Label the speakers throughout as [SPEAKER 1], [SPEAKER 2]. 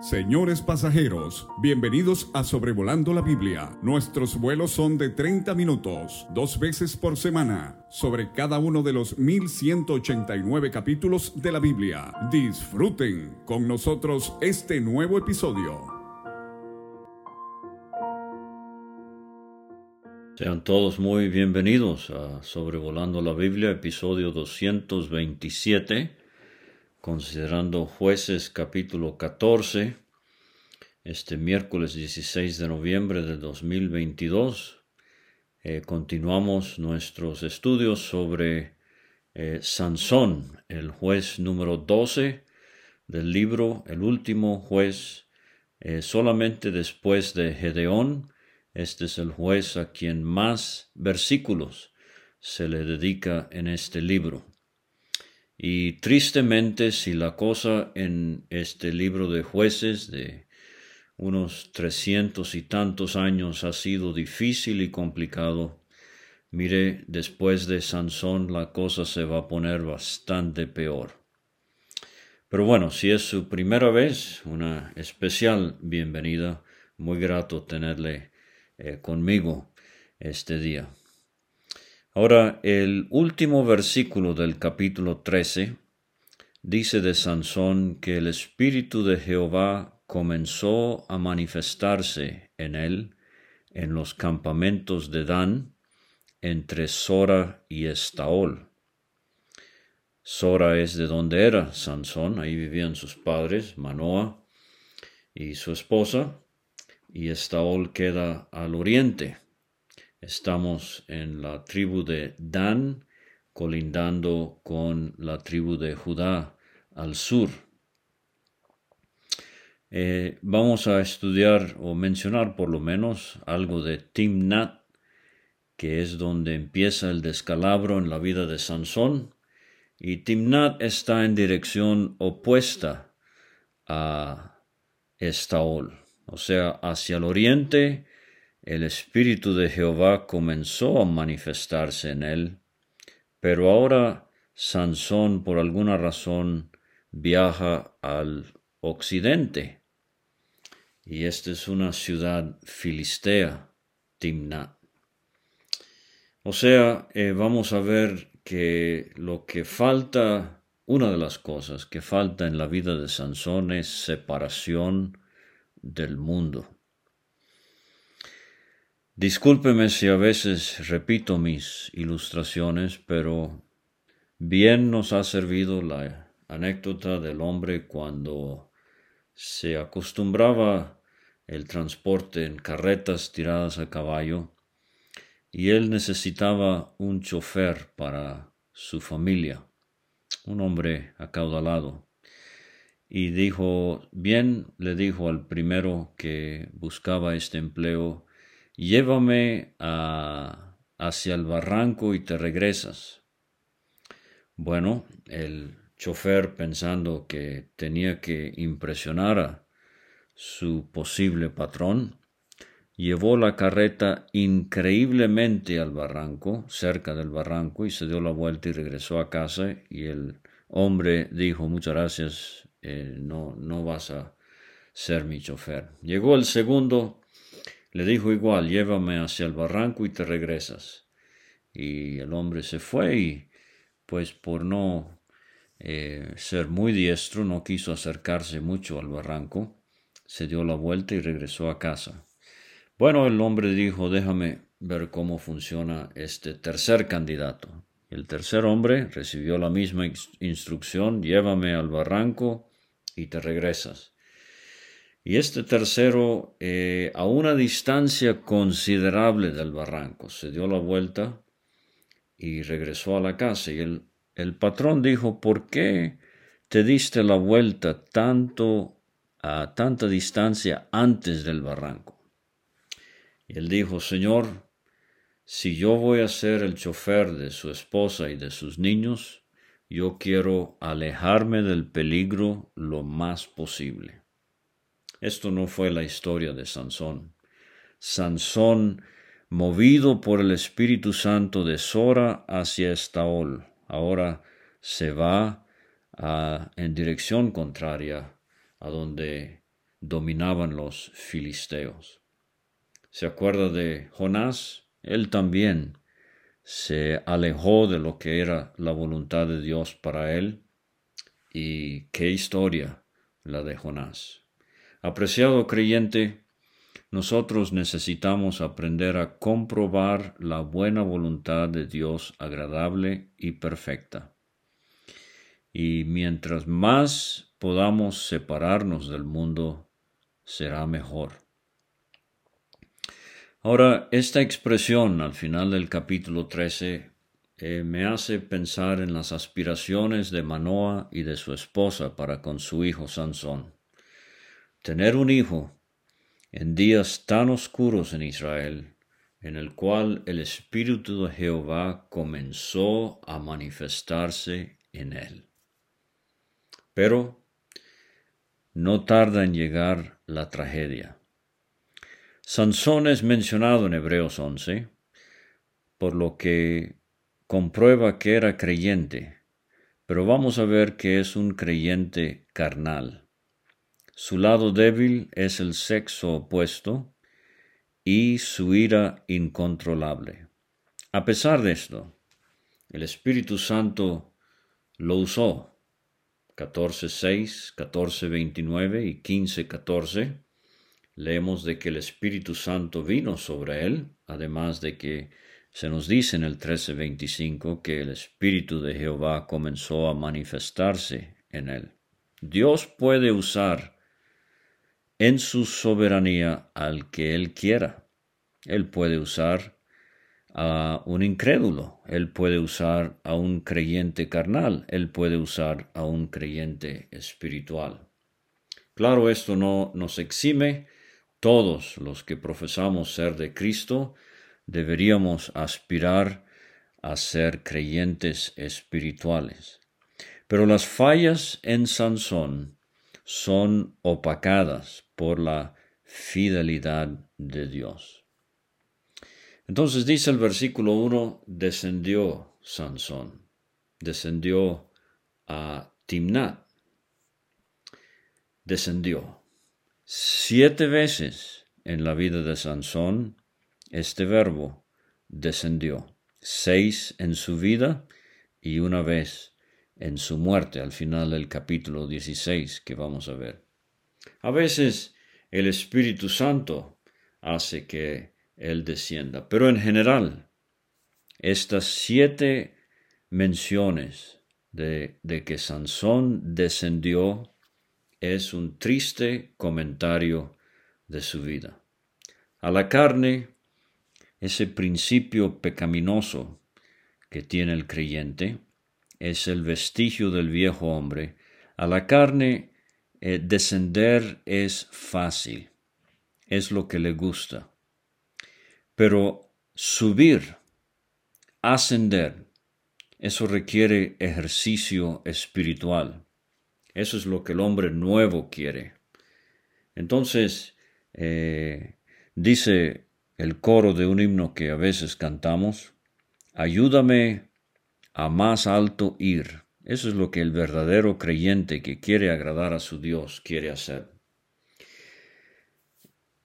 [SPEAKER 1] Señores pasajeros, bienvenidos a Sobrevolando la Biblia. Nuestros vuelos son de 30 minutos, dos veces por semana, sobre cada uno de los 1189 capítulos de la Biblia. Disfruten con nosotros este nuevo episodio.
[SPEAKER 2] Sean todos muy bienvenidos a Sobrevolando la Biblia, episodio 227 considerando jueces capítulo 14, este miércoles 16 de noviembre de 2022. Eh, continuamos nuestros estudios sobre eh, Sansón, el juez número 12 del libro, el último juez, eh, solamente después de Gedeón. Este es el juez a quien más versículos se le dedica en este libro. Y tristemente, si la cosa en este libro de jueces de unos trescientos y tantos años ha sido difícil y complicado, mire, después de Sansón la cosa se va a poner bastante peor. Pero bueno, si es su primera vez, una especial bienvenida, muy grato tenerle eh, conmigo este día. Ahora, el último versículo del capítulo 13 dice de Sansón que el Espíritu de Jehová comenzó a manifestarse en él en los campamentos de Dan, entre Sora y Estaol. Sora es de donde era Sansón, ahí vivían sus padres, Manoa y su esposa, y Estaol queda al oriente. Estamos en la tribu de Dan, colindando con la tribu de Judá al sur. Eh, vamos a estudiar o mencionar por lo menos algo de Timnat, que es donde empieza el descalabro en la vida de Sansón, y Timnat está en dirección opuesta a Estaol, o sea, hacia el oriente el Espíritu de Jehová comenzó a manifestarse en él, pero ahora Sansón por alguna razón viaja al occidente. Y esta es una ciudad filistea, Timnat. O sea, eh, vamos a ver que lo que falta, una de las cosas que falta en la vida de Sansón es separación del mundo. Discúlpeme si a veces repito mis ilustraciones, pero bien nos ha servido la anécdota del hombre cuando se acostumbraba el transporte en carretas tiradas a caballo y él necesitaba un chofer para su familia, un hombre acaudalado. Y dijo, bien, le dijo al primero que buscaba este empleo, llévame hacia el barranco y te regresas. Bueno, el chofer pensando que tenía que impresionar a su posible patrón, llevó la carreta increíblemente al barranco, cerca del barranco, y se dio la vuelta y regresó a casa, y el hombre dijo, muchas gracias, eh, no, no vas a ser mi chofer. Llegó el segundo, le dijo igual, llévame hacia el barranco y te regresas. Y el hombre se fue y, pues por no eh, ser muy diestro, no quiso acercarse mucho al barranco, se dio la vuelta y regresó a casa. Bueno, el hombre dijo, déjame ver cómo funciona este tercer candidato. El tercer hombre recibió la misma instrucción, llévame al barranco y te regresas. Y este tercero, eh, a una distancia considerable del barranco, se dio la vuelta y regresó a la casa. Y el, el patrón dijo, ¿por qué te diste la vuelta tanto a tanta distancia antes del barranco? Y él dijo, Señor, si yo voy a ser el chofer de su esposa y de sus niños, yo quiero alejarme del peligro lo más posible. Esto no fue la historia de Sansón. Sansón, movido por el Espíritu Santo de Sora hacia Estaol, ahora se va en dirección contraria a donde dominaban los filisteos. ¿Se acuerda de Jonás? Él también se alejó de lo que era la voluntad de Dios para él. Y qué historia la de Jonás. Apreciado creyente, nosotros necesitamos aprender a comprobar la buena voluntad de Dios agradable y perfecta. Y mientras más podamos separarnos del mundo, será mejor. Ahora, esta expresión al final del capítulo 13 eh, me hace pensar en las aspiraciones de Manoa y de su esposa para con su hijo Sansón. Tener un hijo en días tan oscuros en Israel, en el cual el Espíritu de Jehová comenzó a manifestarse en él. Pero no tarda en llegar la tragedia. Sansón es mencionado en Hebreos 11, por lo que comprueba que era creyente, pero vamos a ver que es un creyente carnal. Su lado débil es el sexo opuesto y su ira incontrolable. A pesar de esto, el Espíritu Santo lo usó. 14.6, 14.29 y 15.14. Leemos de que el Espíritu Santo vino sobre él, además de que se nos dice en el 13.25 que el Espíritu de Jehová comenzó a manifestarse en él. Dios puede usar en su soberanía al que Él quiera. Él puede usar a un incrédulo, Él puede usar a un creyente carnal, Él puede usar a un creyente espiritual. Claro, esto no nos exime. Todos los que profesamos ser de Cristo deberíamos aspirar a ser creyentes espirituales. Pero las fallas en Sansón son opacadas por la fidelidad de Dios. Entonces dice el versículo 1, descendió Sansón, descendió a Timnat, descendió. Siete veces en la vida de Sansón este verbo descendió, seis en su vida y una vez en su muerte al final del capítulo 16 que vamos a ver. A veces el Espíritu Santo hace que Él descienda, pero en general estas siete menciones de, que Sansón descendió es un triste comentario de su vida. A la carne, ese principio pecaminoso que tiene el creyente, es el vestigio del viejo hombre. A la carne eh, descender es fácil, es lo que le gusta. Pero subir, ascender, eso requiere ejercicio espiritual. Eso es lo que el hombre nuevo quiere. Entonces, eh, dice el coro de un himno que a veces cantamos, ayúdame a más alto ir. Eso es lo que el verdadero creyente que quiere agradar a su Dios quiere hacer.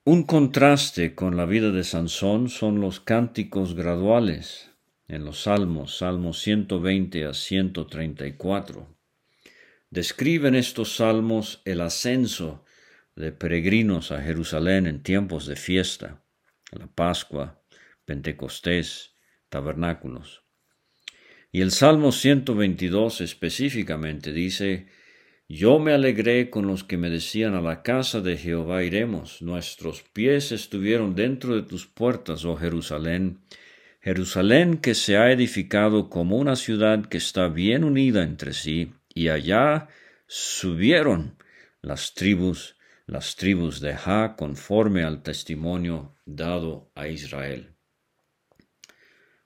[SPEAKER 2] Un contraste con la vida de Sansón son los cánticos graduales en los Salmos, Salmos 120 a 134. Describen estos salmos el ascenso de peregrinos a Jerusalén en tiempos de fiesta, la Pascua, Pentecostés, tabernáculos. Y el Salmo 122 específicamente dice, Yo me alegré con los que me decían a la casa de Jehová iremos, nuestros pies estuvieron dentro de tus puertas, oh Jerusalén, Jerusalén que se ha edificado como una ciudad que está bien unida entre sí, y allá subieron las tribus, las tribus de Ja conforme al testimonio dado a Israel.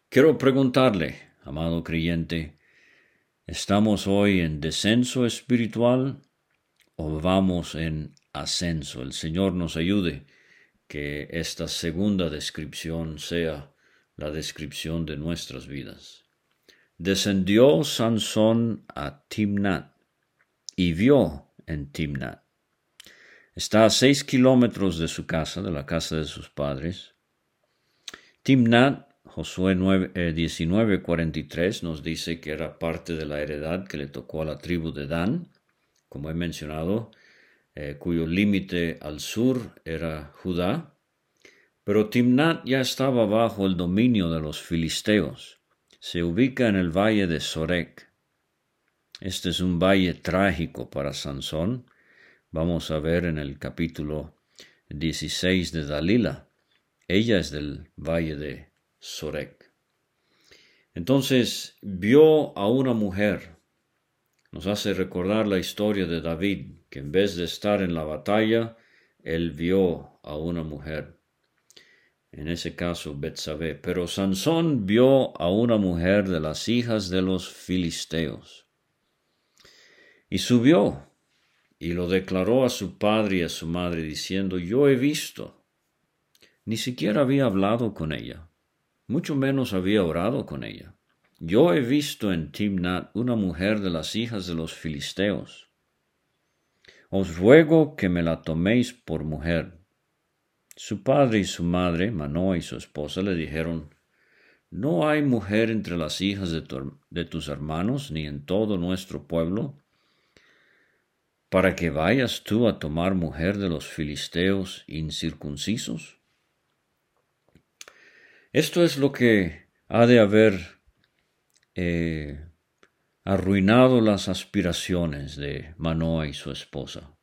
[SPEAKER 2] Quiero preguntarle, amado creyente, ¿estamos hoy en descenso espiritual o vamos en ascenso? El Señor nos ayude que esta segunda descripción sea la descripción de nuestras vidas. Descendió Sansón a Timnat y vio en Timnat. Está a seis kilómetros de su casa, de la casa de sus padres. Timnat, Josué 19:43 nos dice que era parte de la heredad que le tocó a la tribu de Dan, como he mencionado, eh, cuyo límite al sur era Judá. Pero Timnat ya estaba bajo el dominio de los filisteos. Se ubica en el valle de Sorek. Este es un valle trágico para Sansón. Vamos a ver en el capítulo 16 de Dalila. Ella es del valle de Sorek. Entonces vio a una mujer. Nos hace recordar la historia de David, que en vez de estar en la batalla, él vio a una mujer en ese caso Betsabé. Pero Sansón vio a una mujer de las hijas de los filisteos. Y subió y lo declaró a su padre y a su madre, diciendo, yo he visto. Ni siquiera había hablado con ella, mucho menos había orado con ella. Yo he visto en Timnat una mujer de las hijas de los filisteos. Os ruego que me la toméis por mujer su padre y su madre, Manoa y su esposa, le dijeron, ¿No hay mujer entre las hijas de, tus hermanos ni en todo nuestro pueblo? para que vayas tú a tomar mujer de los filisteos incircuncisos? Esto es lo que ha de haber eh, arruinado las aspiraciones de Manoa y su esposa.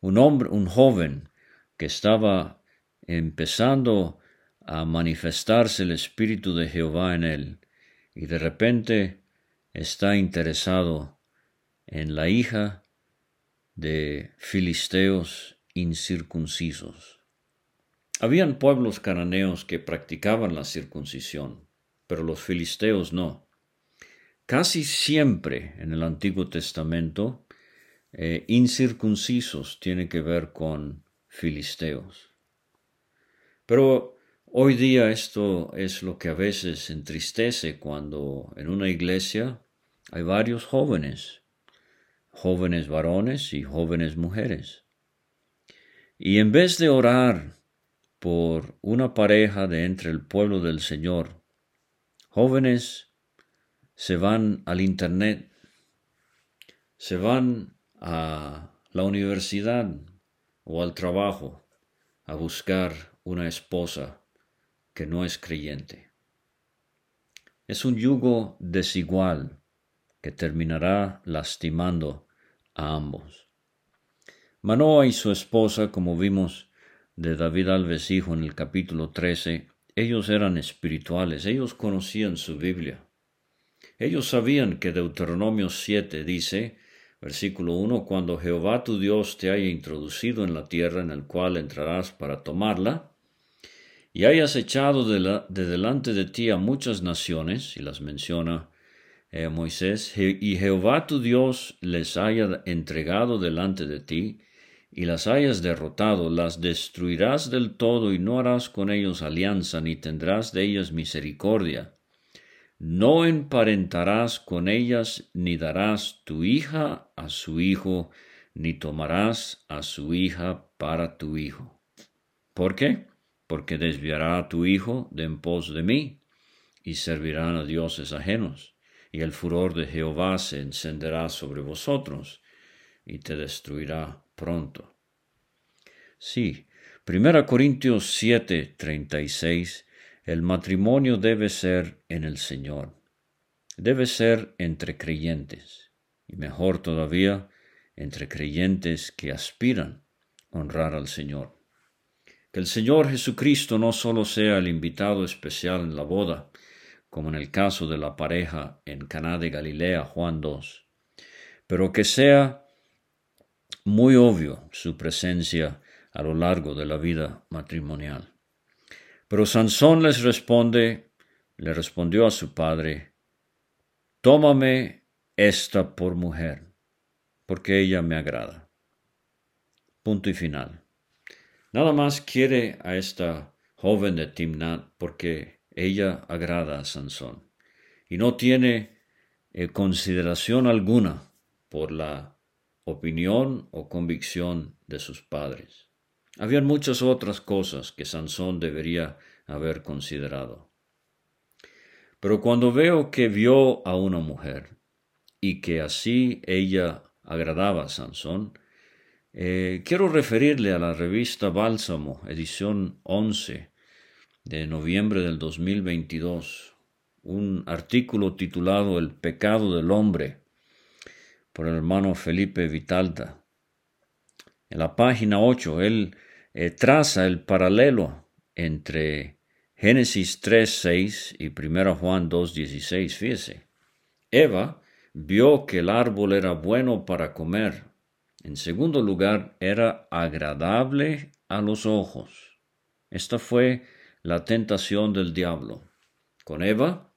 [SPEAKER 2] Un hombre, un joven, que estaba empezando a manifestarse el Espíritu de Jehová en él, y de repente está interesado en la hija de filisteos incircuncisos. Habían pueblos cananeos que practicaban la circuncisión, pero los filisteos no. Casi siempre en el Antiguo Testamento, eh, incircuncisos tiene que ver con filisteos. Pero hoy día esto es lo que a veces entristece cuando en una iglesia hay varios jóvenes, jóvenes varones y jóvenes mujeres. Y en vez de orar por una pareja de entre el pueblo del Señor, jóvenes se van al Internet, se van a la universidad, o al trabajo a buscar una esposa que no es creyente. Es un yugo desigual que terminará lastimando a ambos. Manoa y su esposa, como vimos de David Alves Hijo en el capítulo 13, ellos eran espirituales, ellos conocían su Biblia. Ellos sabían que Deuteronomio 7 dice, Versículo 1. Cuando Jehová tu Dios te haya introducido en la tierra en el cual entrarás para tomarla, y hayas echado de, delante de ti a muchas naciones, y las menciona eh, Moisés, y Jehová tu Dios les haya entregado delante de ti, y las hayas derrotado, las destruirás del todo y no harás con ellos alianza, ni tendrás de ellas misericordia no emparentarás con ellas, ni darás tu hija a su hijo, ni tomarás a su hija para tu hijo. ¿Por qué? Porque desviará a tu hijo de en pos de mí, y servirán a dioses ajenos, y el furor de Jehová se encenderá sobre vosotros, y te destruirá pronto. Sí, 1 Corintios 7, 36 el matrimonio debe ser en el Señor. Debe ser entre creyentes, y mejor todavía, entre creyentes que aspiran a honrar al Señor. Que el Señor Jesucristo no solo sea el invitado especial en la boda, como en el caso de la pareja en Caná de Galilea, Juan 2, pero que sea muy obvio su presencia a lo largo de la vida matrimonial. Pero Sansón les responde, le respondió a su padre, Tómame esta por mujer, porque ella me agrada. Punto y final. Nada más quiere a esta joven de Timnat porque ella agrada a Sansón y no tiene eh, consideración alguna por la opinión o convicción de sus padres. Habían muchas otras cosas que Sansón debería haber considerado. Pero cuando veo que vio a una mujer y que así ella agradaba a Sansón, eh, quiero referirle a la revista Bálsamo, edición 11 de noviembre del 2022, un artículo titulado El pecado del hombre por el hermano Felipe Vitalta. En la página 8, él eh, traza el paralelo entre Génesis 3.6 y 1 Juan 2.16. Fíjese, Eva vio que el árbol era bueno para comer en segundo lugar, era agradable a los ojos. Esta fue la tentación del diablo, con Eva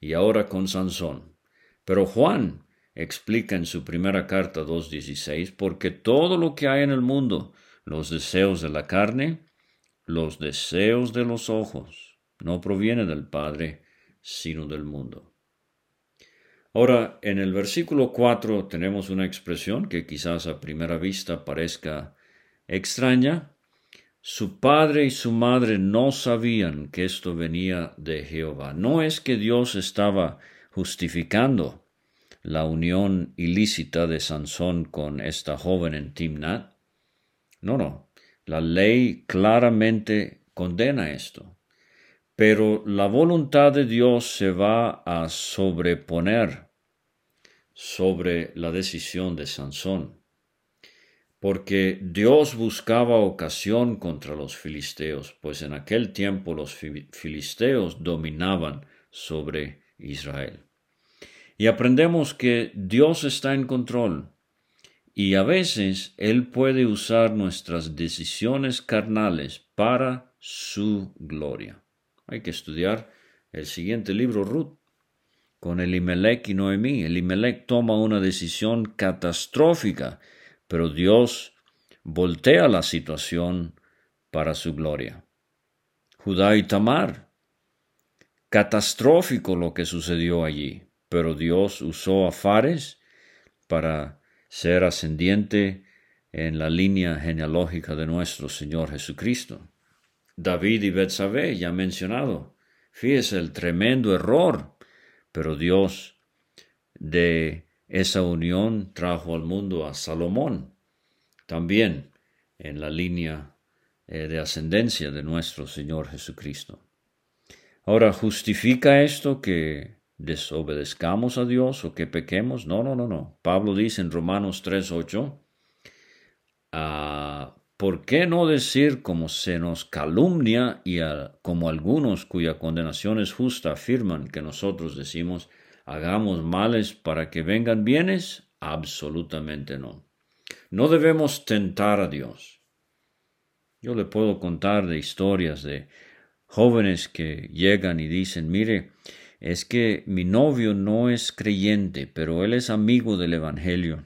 [SPEAKER 2] y ahora con Sansón. Pero Juan explica en su primera carta 2.16, porque todo lo que hay en el mundo, los deseos de la carne, los deseos de los ojos, no proviene del Padre, sino del mundo. Ahora, en el versículo 4 tenemos una expresión que quizás a primera vista parezca extraña. Su padre y su madre no sabían que esto venía de Jehová. No es que Dios estaba justificando la unión ilícita de Sansón con esta joven en Timnat. No, no. La ley claramente condena esto. Pero la voluntad de Dios se va a sobreponer sobre la decisión de Sansón, porque Dios buscaba ocasión contra los filisteos, pues en aquel tiempo los filisteos dominaban sobre Israel. Y aprendemos que Dios está en control y a veces Él puede usar nuestras decisiones carnales para su gloria. Hay que estudiar el siguiente libro, Ruth con Elimelech y Noemí. Elimelech toma una decisión catastrófica, pero Dios voltea la situación para su gloria. Judá y Tamar. Catastrófico lo que sucedió allí, pero Dios usó a Fares para ser ascendiente en la línea genealógica de nuestro Señor Jesucristo. David y Betsabé, ya mencionado. Fíjese el tremendo error pero Dios de esa unión trajo al mundo a Salomón, también en la línea eh, de ascendencia de nuestro Señor Jesucristo. Ahora, ¿justifica esto que desobedezcamos a Dios o que pequemos? No, no, no, no. Pablo dice en Romanos 3.8, ah, ¿por qué no decir como se nos calumnia y como algunos cuya condenación es justa afirman que nosotros decimos, hagamos males para que vengan bienes? Absolutamente no. No debemos tentar a Dios. Yo le puedo contar de historias de jóvenes que llegan y dicen, mire, es que mi novio no es creyente, pero él es amigo del Evangelio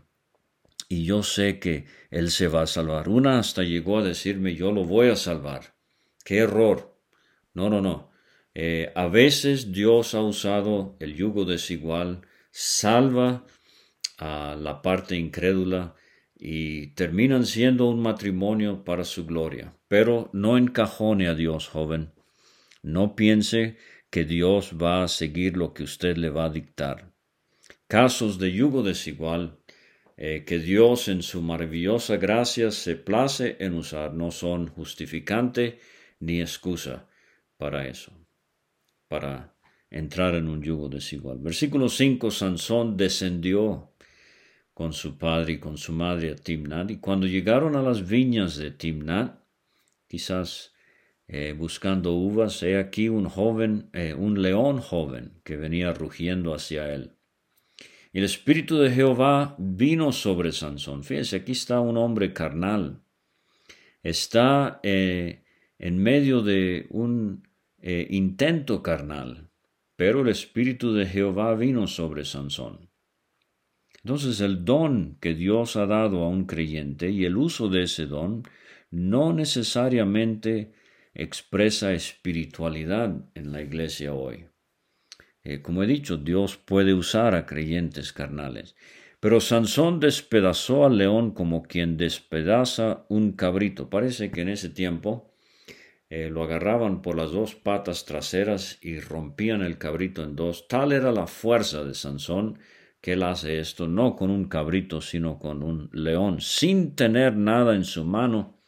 [SPEAKER 2] y yo sé que Él se va a salvar. Una hasta llegó a decirme, yo lo voy a salvar. ¡Qué error! No, no, no. Eh, a veces Dios ha usado el yugo desigual, salva a la parte incrédula y terminan siendo un matrimonio para su gloria. Pero no encajone a Dios, joven. No piense que Dios va a seguir lo que usted le va a dictar. Casos de yugo desigual eh, que Dios en su maravillosa gracia se place en usar no son justificante ni excusa para eso, para entrar en un yugo desigual. Versículo 5, Sansón descendió con su padre y con su madre a Timnat, y cuando llegaron a las viñas de Timnat, quizás eh, buscando uvas, he aquí un joven, eh, un león joven que venía rugiendo hacia él. El Espíritu de Jehová vino sobre Sansón. Fíjense, aquí está un hombre carnal. Está eh, en medio de un intento carnal, pero el Espíritu de Jehová vino sobre Sansón. Entonces el don que Dios ha dado a un creyente y el uso de ese don no necesariamente expresa espiritualidad en la iglesia hoy. Eh, como he dicho, Dios puede usar a creyentes carnales, Pero Sansón despedazó al león como quien despedaza un cabrito. Parece que en ese tiempo eh, lo agarraban por las dos patas traseras y rompían el cabrito en dos. Tal era la fuerza de Sansón que él hace esto no con un cabrito, sino con un león, sin tener nada en su mano.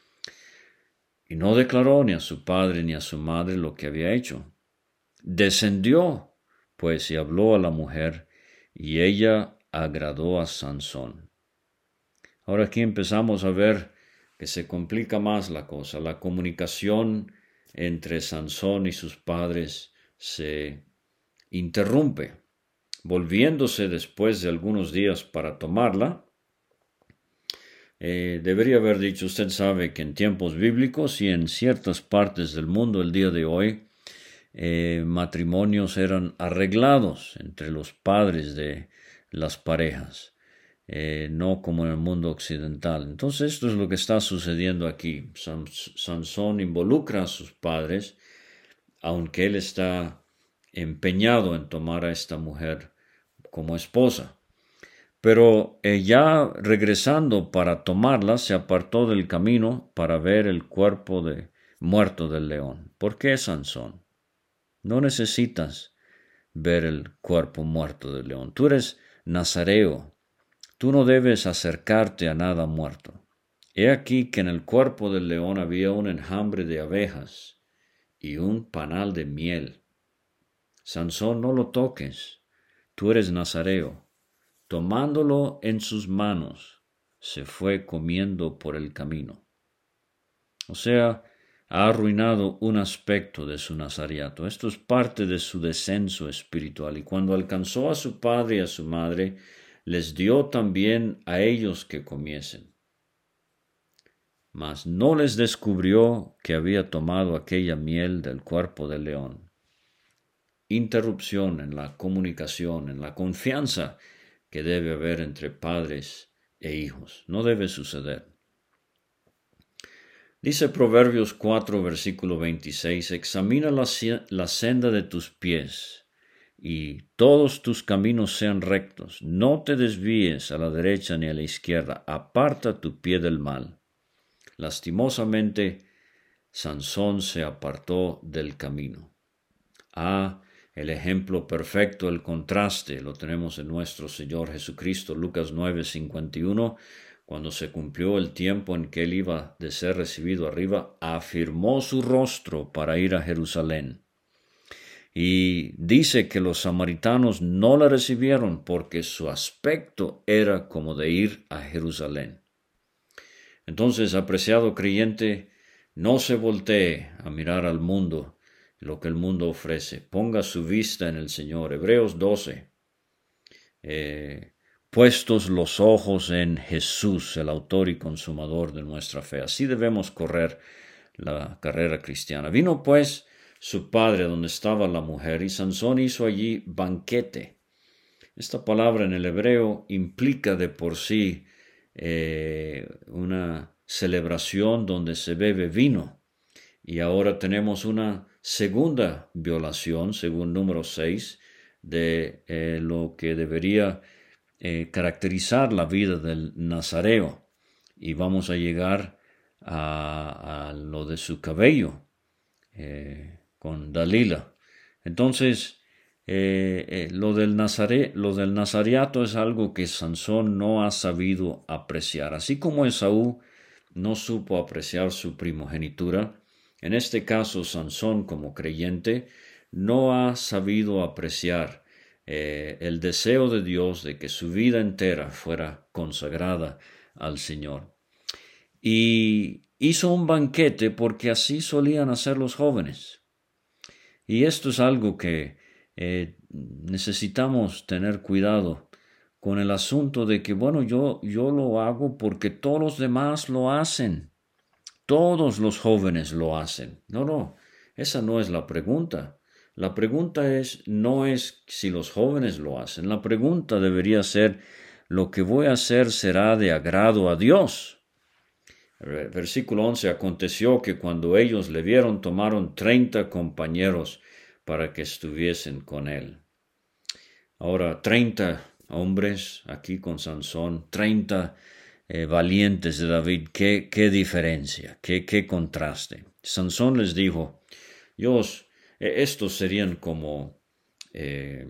[SPEAKER 2] Y no declaró ni a su padre ni a su madre lo que había hecho. Descendió, pues, y habló a la mujer, y ella agradó a Sansón. Ahora aquí empezamos a ver que se complica más la cosa. La comunicación entre Sansón y sus padres se interrumpe. Volviéndose después de algunos días para tomarla, eh, debería haber dicho, usted sabe que en tiempos bíblicos y en ciertas partes del mundo el día de hoy, eh, matrimonios eran arreglados entre los padres de las parejas, eh, no como en el mundo occidental. Entonces esto es lo que está sucediendo aquí. Sansón involucra a sus padres, aunque él está empeñado en tomar a esta mujer como esposa. Pero ya regresando para tomarla, se apartó del camino para ver el cuerpo de muerto del león. ¿Por qué Sansón? No necesitas ver el cuerpo muerto del león. Tú eres Nazareo, tú no debes acercarte a nada muerto. He aquí que en el cuerpo del león había un enjambre de abejas y un panal de miel. Sansón, no lo toques, tú eres Nazareo. Tomándolo en sus manos, se fue comiendo por el camino. O sea, ha arruinado un aspecto de su nazariato. Esto es parte de su descenso espiritual. Y cuando alcanzó a su padre y a su madre, les dio también a ellos que comiesen. Mas no les descubrió que había tomado aquella miel del cuerpo del león. Interrupción en la comunicación, en la confianza que debe haber entre padres e hijos. No debe suceder. Dice Proverbios 4, versículo 26, Examina la, la, senda de tus pies, y todos tus caminos sean rectos. No te desvíes a la derecha ni a la izquierda, aparta tu pie del mal. Lastimosamente, Sansón se apartó del camino. Ah, el ejemplo perfecto, el contraste, lo tenemos en nuestro Señor Jesucristo, Lucas 9, 51 cuando se cumplió el tiempo en que él iba de ser recibido arriba, afirmó su rostro para ir a Jerusalén. Y dice que los samaritanos no la recibieron porque su aspecto era como de ir a Jerusalén. Entonces, apreciado creyente, no se voltee a mirar al mundo, lo que el mundo ofrece. Ponga su vista en el Señor. Hebreos 12 puestos los ojos en Jesús, el autor y consumador de nuestra fe. Así debemos correr la carrera cristiana. Vino pues su padre donde estaba la mujer y Sansón hizo allí banquete. Esta palabra en el hebreo implica de por sí eh, una celebración donde se bebe vino. Y ahora tenemos una segunda violación, según número 6, de eh, lo que debería eh, caracterizar la vida del Nazareo y vamos a llegar a, lo de su cabello eh, con Dalila. Entonces, lo, del Nazare, lo del Nazariato es algo que Sansón no ha sabido apreciar. Así como Esaú no supo apreciar su primogenitura, en este caso Sansón como creyente no ha sabido apreciar eh, el deseo de Dios de que su vida entera fuera consagrada al Señor. Y hizo un banquete porque así solían hacer los jóvenes. Y esto es algo que eh, necesitamos tener cuidado con el asunto de que, bueno, yo, yo lo hago porque todos los demás lo hacen. Todos los jóvenes lo hacen. No, no, esa no es la pregunta. La pregunta es, no es si los jóvenes lo hacen, la pregunta debería ser, ¿lo que voy a hacer será de agrado a Dios? Versículo 11, aconteció que cuando ellos le vieron, tomaron treinta compañeros para que estuviesen con él. Ahora, treinta hombres aquí con Sansón, 30 eh, valientes de David, qué, qué diferencia, qué, qué contraste. Sansón les dijo, Dios, e, estos serían como eh,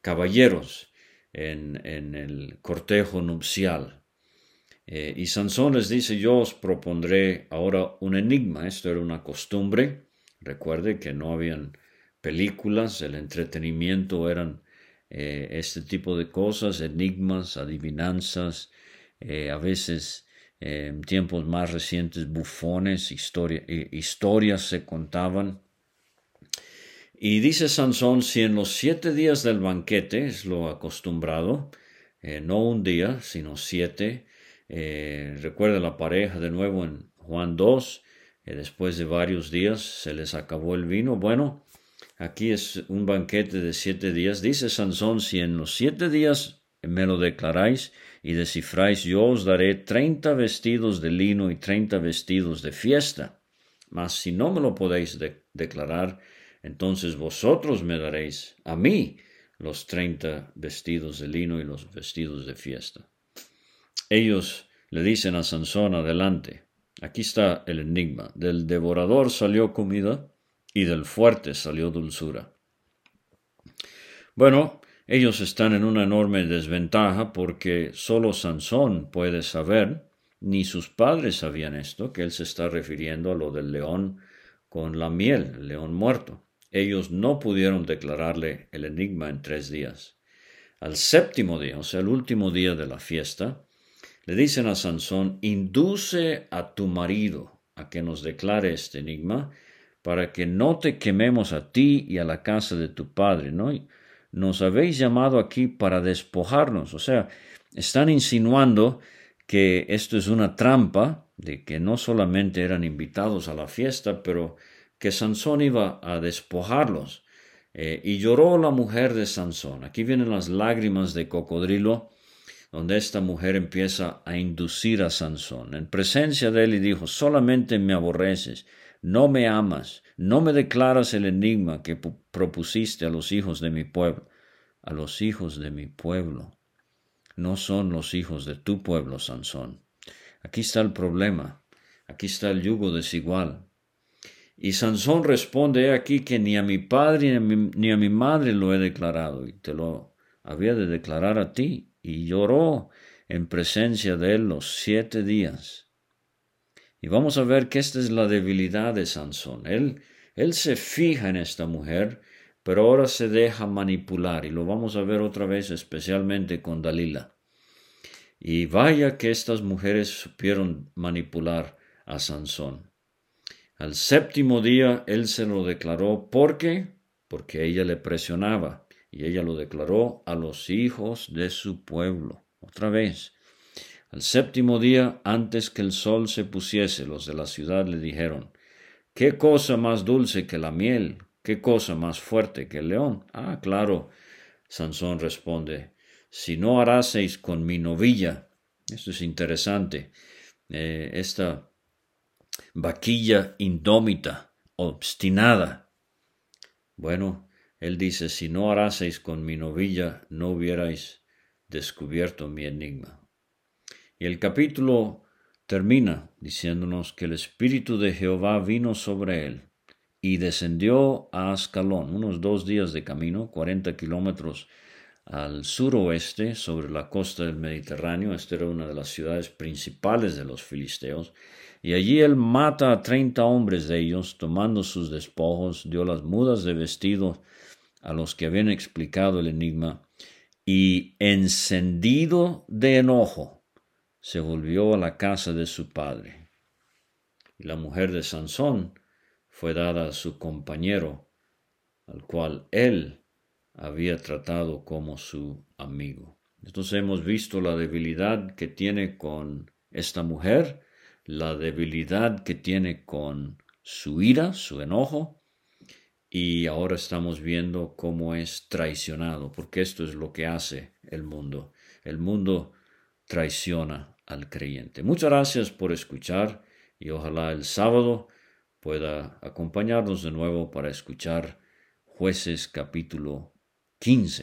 [SPEAKER 2] caballeros en, en, el cortejo nupcial. Eh, y Sansón les dice, yo os propondré ahora un enigma. Esto era una costumbre. Recuerde que no habían películas, el entretenimiento eran este tipo de cosas, enigmas, adivinanzas, a veces en tiempos más recientes bufones, historias se contaban. Y dice Sansón, si en los siete días del banquete, es lo acostumbrado, eh, no un día, sino siete, eh, recuerda la pareja de nuevo en Juan 2, eh, después de varios días se les acabó el vino. Bueno, aquí es un banquete de siete días. Dice Sansón, si en los siete días me lo declaráis, y descifráis, yo os daré treinta vestidos de lino y treinta vestidos de fiesta. Mas si no me lo podéis declarar, entonces vosotros me daréis a mí los treinta vestidos de lino y los vestidos de fiesta. Ellos le dicen a Sansón adelante. Aquí está el enigma. Del devorador salió comida y del fuerte salió dulzura. Bueno, ellos están en una enorme desventaja porque solo Sansón puede saber, ni sus padres sabían esto, que él se está refiriendo a lo del león con la miel, el león muerto. Ellos no pudieron declararle el enigma en tres días. Al séptimo día, o sea, el último día de la fiesta, le dicen a Sansón, induce a tu marido a que nos declare este enigma para que no te quememos a ti y a la casa de tu padre, ¿no? Nos habéis llamado aquí para despojarnos. O sea, están insinuando que esto es una trampa, de que no solamente eran invitados a la fiesta, pero que Sansón iba a despojarlos. Eh, y lloró la mujer de Sansón. Aquí vienen las lágrimas de cocodrilo, donde esta mujer empieza a inducir a Sansón en presencia de él y dijo, solamente me aborreces, no me amas, no me declaras el enigma que propusiste a los hijos de mi pueblo. A los hijos de mi pueblo. No son los hijos de tu pueblo, Sansón. Aquí está el problema. Aquí está el yugo desigual. Y Sansón responde aquí que ni a mi padre ni a mi madre lo he declarado, y te lo había de declarar a ti. Y lloró en presencia de él los siete días. Y vamos a ver que esta es la debilidad de Sansón. Él, él se fija en esta mujer, pero ahora se deja manipular, y lo vamos a ver otra vez especialmente con Dalila. Y vaya que estas mujeres supieron manipular a Sansón. Al séptimo día él se lo declaró. ¿Por qué? Porque ella le presionaba. Y ella lo declaró a los hijos de su pueblo. Otra vez. Al séptimo día, antes que el sol se pusiese, los de la ciudad le dijeron, ¿Qué cosa más dulce que la miel? ¿Qué cosa más fuerte que el león? Ah, claro. Sansón responde, si no haraseis con mi novilla. Esto es interesante. Eh, esta vaquilla indómita, obstinada. Bueno, él dice, si no haraseis con mi novilla, no hubierais descubierto mi enigma. Y el capítulo termina diciéndonos que el Espíritu de Jehová vino sobre él y descendió a Ascalón, unos dos días de camino, cuarenta kilómetros al suroeste, sobre la costa del Mediterráneo. Esta era una de las ciudades principales de los filisteos. Y allí él mata a treinta hombres de ellos, tomando sus despojos, dio las mudas de vestido a los que habían explicado el enigma, y encendido de enojo, se volvió a la casa de su padre. Y la mujer de Sansón fue dada a su compañero, al cual él había tratado como su amigo. Entonces hemos visto la debilidad que tiene con esta mujer, la debilidad que tiene con su ira, su enojo, y ahora estamos viendo cómo es traicionado, porque esto es lo que hace el mundo. El mundo traiciona al creyente. Muchas gracias por escuchar y ojalá el sábado pueda acompañarnos de nuevo para escuchar jueces capítulo 15.